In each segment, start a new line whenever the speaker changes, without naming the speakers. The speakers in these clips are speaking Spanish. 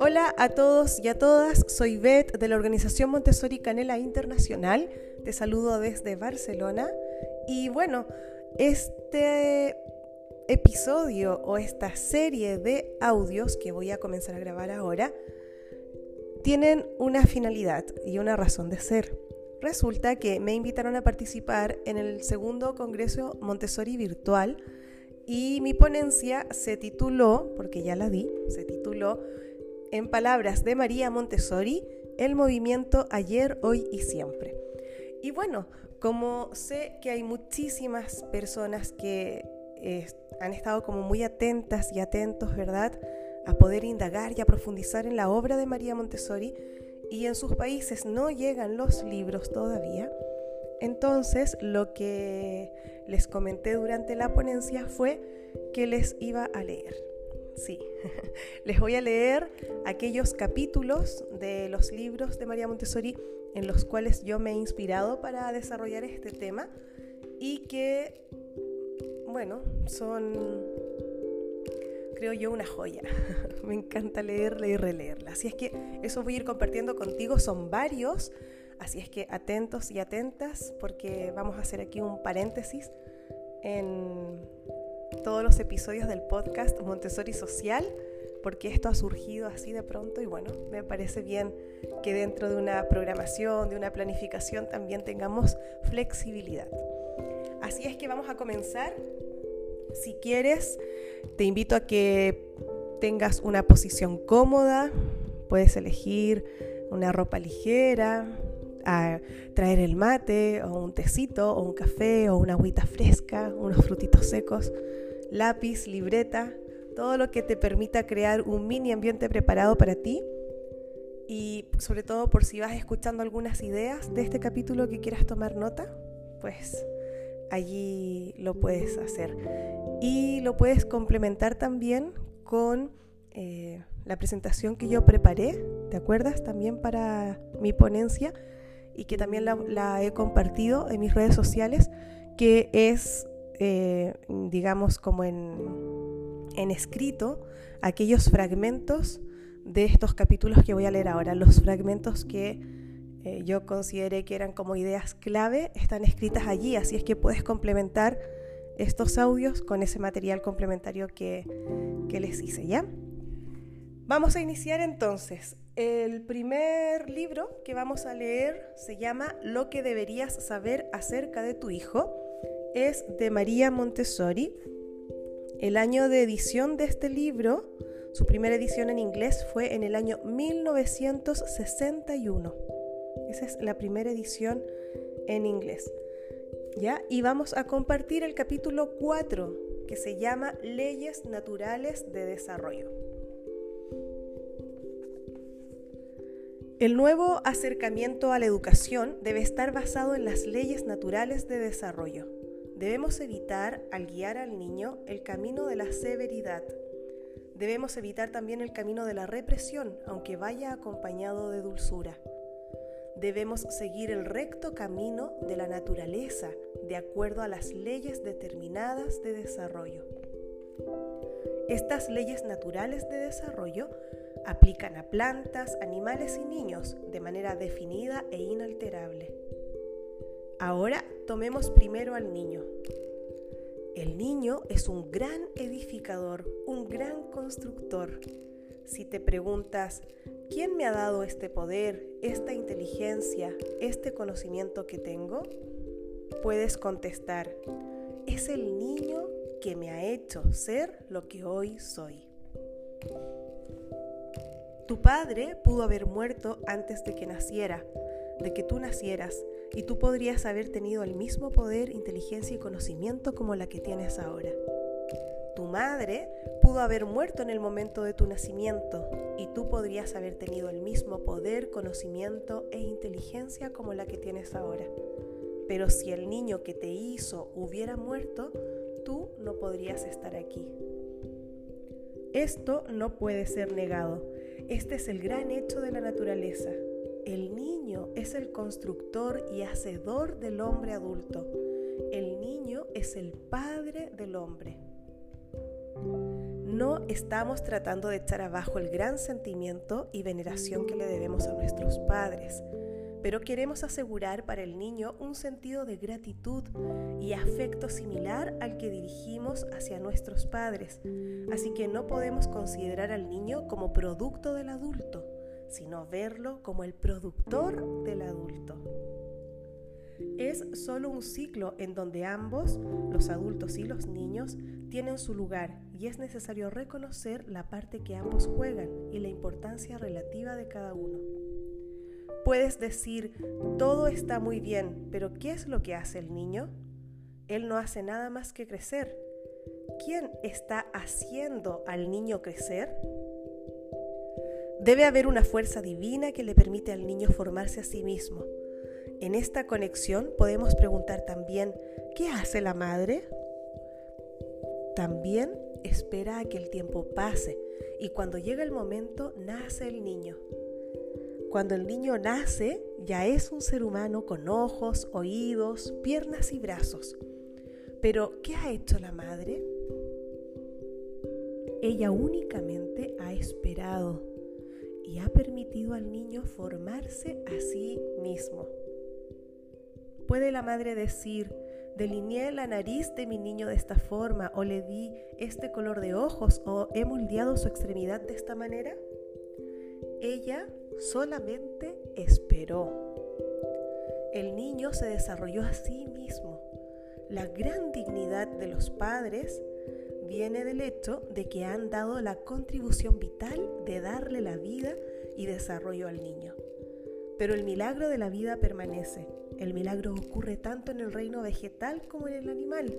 Hola a todos y a todas, soy Beth de la organización Montessori Canela Internacional. Te saludo desde Barcelona. Y bueno, este episodio o esta serie de audios que voy a comenzar a grabar ahora tienen una finalidad y una razón de ser. Resulta que me invitaron a participar en el segundo Congreso Montessori Virtual y mi ponencia se tituló, porque ya la di, se tituló en palabras de María Montessori, el movimiento ayer, hoy y siempre. Y bueno, como sé que hay muchísimas personas que eh, han estado como muy atentas y atentos, ¿verdad? A poder indagar y a profundizar en la obra de María Montessori y en sus países no llegan los libros todavía. Entonces lo que les comenté durante la ponencia fue que les iba a leer. Sí, les voy a leer aquellos capítulos de los libros de María Montessori en los cuales yo me he inspirado para desarrollar este tema y que, bueno, son, creo yo, una joya. me encanta leerla y releerla. Así es que eso voy a ir compartiendo contigo, son varios, así es que atentos y atentas porque vamos a hacer aquí un paréntesis en todos los episodios del podcast Montessori Social, porque esto ha surgido así de pronto y bueno, me parece bien que dentro de una programación, de una planificación también tengamos flexibilidad. Así es que vamos a comenzar. Si quieres, te invito a que tengas una posición cómoda, puedes elegir una ropa ligera, a traer el mate o un tecito o un café o una agüita fresca, unos frutitos secos lápiz, libreta, todo lo que te permita crear un mini ambiente preparado para ti y sobre todo por si vas escuchando algunas ideas de este capítulo que quieras tomar nota, pues allí lo puedes hacer. Y lo puedes complementar también con eh, la presentación que yo preparé, ¿te acuerdas? También para mi ponencia y que también la, he compartido en mis redes sociales, que es eh, digamos, como en, escrito, aquellos fragmentos de estos capítulos que voy a leer ahora. Los fragmentos que eh, yo consideré que eran como ideas clave están escritas allí, así es que puedes complementar estos audios con ese material complementario que, que les hice, ¿ya? Vamos a iniciar entonces. El primer libro que vamos a leer se llama Lo que deberías saber acerca de tu hijo es de María Montessori. El año de edición de este libro, su primera edición en inglés fue en el año 1961. Esa es la primera edición en inglés. ¿Ya? Y vamos a compartir el capítulo 4, que se llama Leyes Naturales de Desarrollo. El nuevo acercamiento a la educación debe estar basado en las leyes naturales de desarrollo. Debemos evitar, al guiar al niño, el camino de la severidad. Debemos evitar también el camino de la represión, aunque vaya acompañado de dulzura. Debemos seguir el recto camino de la naturaleza, de acuerdo a las leyes determinadas de desarrollo. Estas leyes naturales de desarrollo aplican a plantas, animales y niños de manera definida e inalterable. Ahora tomemos primero al niño. El niño es un gran edificador, un gran constructor. Si te preguntas, ¿quién me ha dado este poder, esta inteligencia, este conocimiento que tengo? Puedes contestar, es el niño que me ha hecho ser lo que hoy soy. Tu padre pudo haber muerto antes de que naciera, de que tú nacieras, y tú podrías haber tenido el mismo poder, inteligencia y conocimiento como la que tienes ahora. Tu madre pudo haber muerto en el momento de tu nacimiento y tú podrías haber tenido el mismo poder, conocimiento e inteligencia como la que tienes ahora. Pero si el niño que te hizo hubiera muerto, tú no podrías estar aquí. Esto no puede ser negado. Este es el gran hecho de la naturaleza. El niño es el constructor y hacedor del hombre adulto. El niño es el padre del hombre. No estamos tratando de echar abajo el gran sentimiento y veneración que le debemos a nuestros padres, pero queremos asegurar para el niño un sentido de gratitud y afecto similar al que dirigimos hacia nuestros padres, así que no podemos considerar al niño como producto del adulto, sino verlo como el productor del adulto. Es solo un ciclo en donde ambos, los adultos y los niños, tienen su lugar y es necesario reconocer la parte que ambos juegan y la importancia relativa de cada uno. Puedes decir, todo está muy bien, pero ¿qué es lo que hace el niño? Él no hace nada más que crecer. ¿Quién está haciendo al niño crecer? Debe haber una fuerza divina que le permite al niño formarse a sí mismo. En esta conexión podemos preguntar también, ¿qué hace la madre? También espera a que el tiempo pase y cuando llega el momento nace el niño. Cuando el niño nace ya es un ser humano con ojos, oídos, piernas y brazos. Pero ¿qué ha hecho la madre? Ella únicamente ha esperado y ha permitido al niño formarse a sí mismo. Puede la madre decir, delineé la nariz de mi niño de esta forma o le di este color de ojos o he moldeado su extremidad de esta manera? Ella solamente esperó. El niño se desarrolló a sí mismo. La gran dignidad de los padres viene del hecho de que han dado la contribución vital de darle la vida y desarrollo al niño. Pero el milagro de la vida permanece. El milagro ocurre tanto en el reino vegetal como en el animal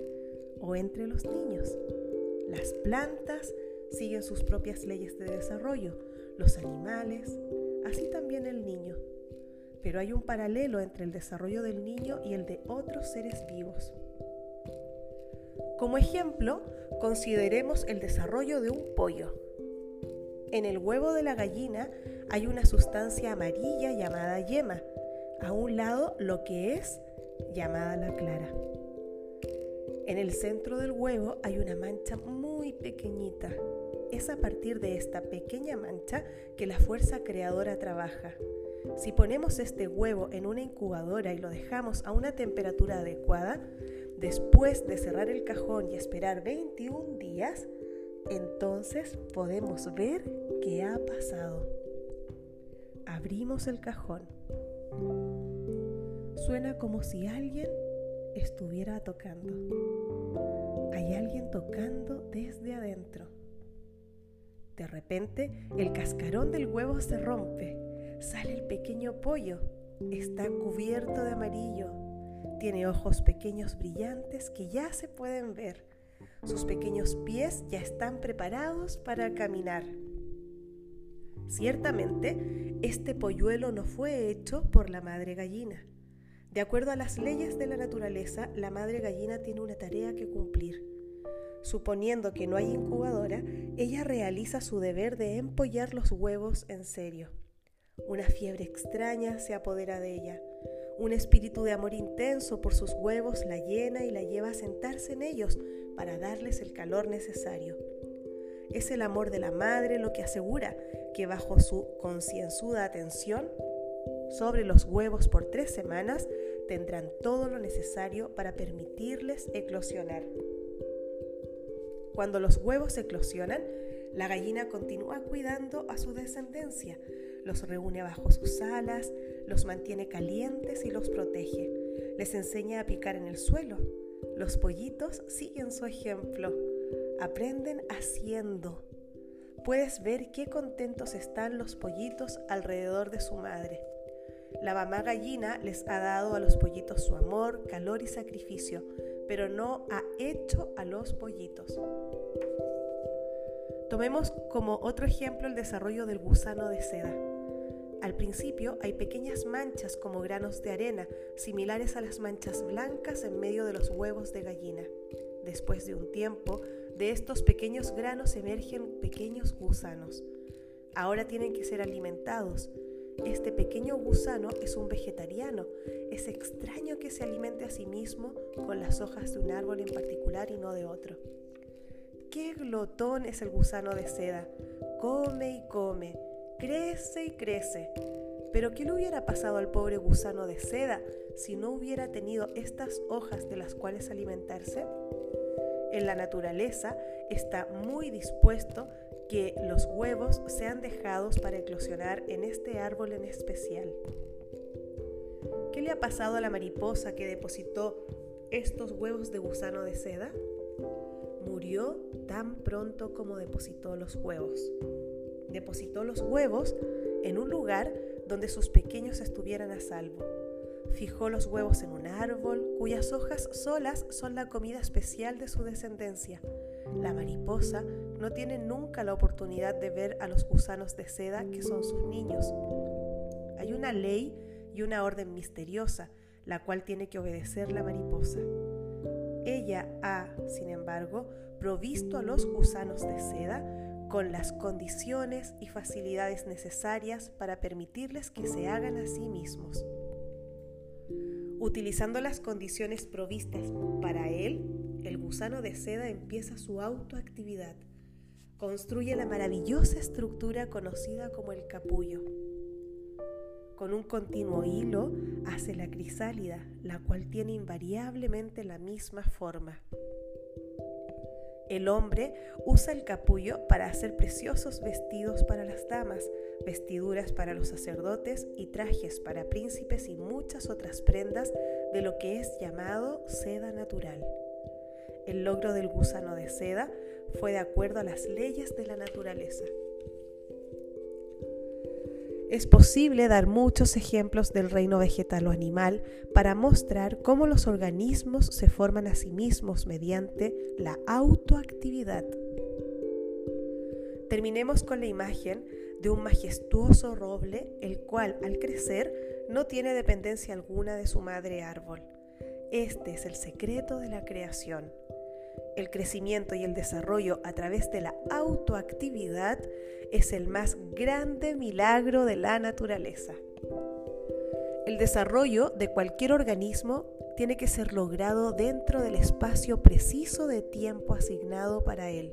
o entre los niños. Las plantas siguen sus propias leyes de desarrollo, los animales, así también el niño. Pero hay un paralelo entre el desarrollo del niño y el de otros seres vivos. Como ejemplo, consideremos el desarrollo de un pollo. En el huevo de la gallina hay una sustancia amarilla llamada yema, a un lado lo que es llamada la clara. En el centro del huevo hay una mancha muy pequeñita. Es a partir de esta pequeña mancha que la fuerza creadora trabaja. Si ponemos este huevo en una incubadora y lo dejamos a una temperatura adecuada, después de cerrar el cajón y esperar 21 días, entonces podemos ver qué ha pasado. Abrimos el cajón. Suena como si alguien estuviera tocando. Hay alguien tocando desde adentro. De repente, el cascarón del huevo se rompe. Sale el pequeño pollo. Está cubierto de amarillo, tiene ojos pequeños brillantes que ya se pueden ver. Sus pequeños pies ya están preparados para caminar. Ciertamente, este polluelo no fue hecho por la madre gallina. De acuerdo a las leyes de la naturaleza, la madre gallina tiene una tarea que cumplir. Suponiendo que no hay incubadora, ella realiza su deber de empollar los huevos en serio. Una fiebre extraña se apodera de ella. Un espíritu de amor intenso por sus huevos la llena y la lleva a sentarse en ellos para darles el calor necesario. Es el amor de la madre lo que asegura que bajo su concienzuda atención sobre los huevos por tres semanas tendrán todo lo necesario para permitirles eclosionar. Cuando los huevos eclosionan, la gallina continúa cuidando a su descendencia, los reúne bajo sus alas, los mantiene calientes y los protege. Les enseña a picar en el suelo. Los pollitos siguen su ejemplo. Aprenden haciendo. Puedes ver qué contentos están los pollitos alrededor de su madre. La mamá gallina les ha dado a los pollitos su amor, calor y sacrificio, pero no ha hecho a los pollitos. Tomemos como otro ejemplo el desarrollo del gusano de seda. Al principio hay pequeñas manchas como granos de arena, similares a las manchas blancas en medio de los huevos de gallina. Después de un tiempo, de estos pequeños granos emergen pequeños gusanos. Ahora tienen que ser alimentados. Este pequeño gusano es un vegetariano. Es extraño que se alimente a sí mismo con las hojas de un árbol en particular y no de otro. Qué glotón es el gusano de seda. Come y come, crece y crece. Pero ¿qué le hubiera pasado al pobre gusano de seda si no hubiera tenido estas hojas de las cuales alimentarse? En la naturaleza está muy dispuesto que los huevos sean dejados para eclosionar en este árbol en especial. ¿Qué le ha pasado a la mariposa que depositó estos huevos de gusano de seda? Murió tan pronto como depositó los huevos. Depositó los huevos en un lugar donde sus pequeños estuvieran a salvo. Fijó los huevos en un árbol cuyas hojas solas son la comida especial de su descendencia. La mariposa no tiene nunca la oportunidad de ver a los gusanos de seda que son sus niños. Hay una ley y una orden misteriosa, la cual tiene que obedecer la mariposa. Ella ha, sin embargo, provisto a los gusanos de seda con las condiciones y facilidades necesarias para permitirles que se hagan a sí mismos. Utilizando las condiciones provistas para él, el gusano de seda empieza su autoactividad. Construye la maravillosa estructura conocida como el capullo. Con un continuo hilo hace la crisálida, la cual tiene invariablemente la misma forma. El hombre usa el capullo para hacer preciosos vestidos para las damas, vestiduras para los sacerdotes y trajes para príncipes y muchas otras prendas de lo que es llamado seda natural. El logro del gusano de seda fue de acuerdo a las leyes de la naturaleza. Es posible dar muchos ejemplos del reino vegetal o animal para mostrar cómo los organismos se forman a sí mismos mediante la autoactividad. Terminemos con la imagen de un majestuoso roble, el cual al crecer no tiene dependencia alguna de su madre árbol. Este es el secreto de la creación. El crecimiento y el desarrollo a través de la autoactividad es el más grande milagro de la naturaleza. El desarrollo de cualquier organismo tiene que ser logrado dentro del espacio preciso de tiempo asignado para él.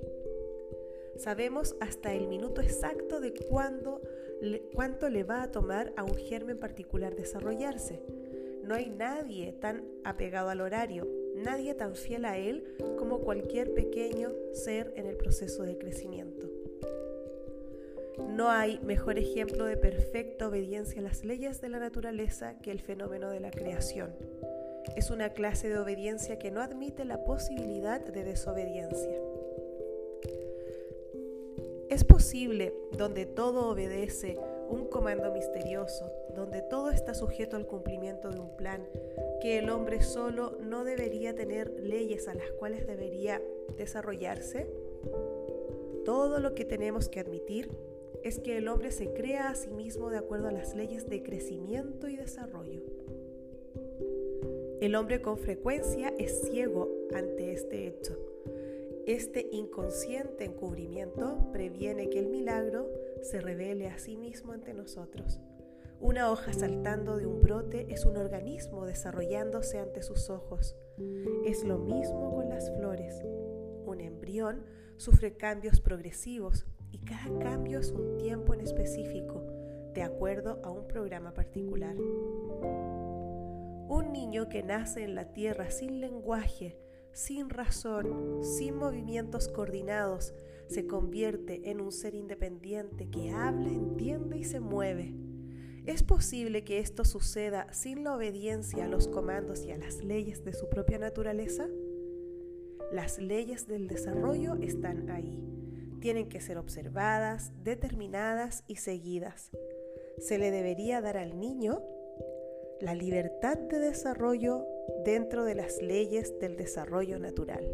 Sabemos hasta el minuto exacto de cuándo, cuánto le va a tomar a un germen particular desarrollarse. No hay nadie tan apegado al horario, nadie tan fiel a él como cualquier pequeño ser en el proceso de crecimiento. No hay mejor ejemplo de perfecta obediencia a las leyes de la naturaleza que el fenómeno de la creación. Es una clase de obediencia que no admite la posibilidad de desobediencia. Es posible, donde todo obedece un comando misterioso, donde todo está sujeto al cumplimiento de un plan, que el hombre solo no debería tener leyes a las cuales debería desarrollarse? Todo lo que tenemos que admitir es que el hombre se crea a sí mismo de acuerdo a las leyes de crecimiento y desarrollo. El hombre con frecuencia es ciego ante este hecho. Este inconsciente encubrimiento previene que el milagro se revele a sí mismo ante nosotros. Una hoja saltando de un brote es un organismo desarrollándose ante sus ojos. Es lo mismo con las flores. Un embrión sufre cambios progresivos y cada cambio es un tiempo en específico, de acuerdo a un programa particular. Un niño que nace en la tierra sin lenguaje, sin razón, sin movimientos coordinados, se convierte en un ser independiente que habla, entiende y se mueve. ¿Es posible que esto suceda sin la obediencia a los comandos y a las leyes de su propia naturaleza? Las leyes del desarrollo están ahí. Tienen que ser observadas, determinadas y seguidas. Se le debería dar al niño la libertad de desarrollo dentro de las leyes del desarrollo natural.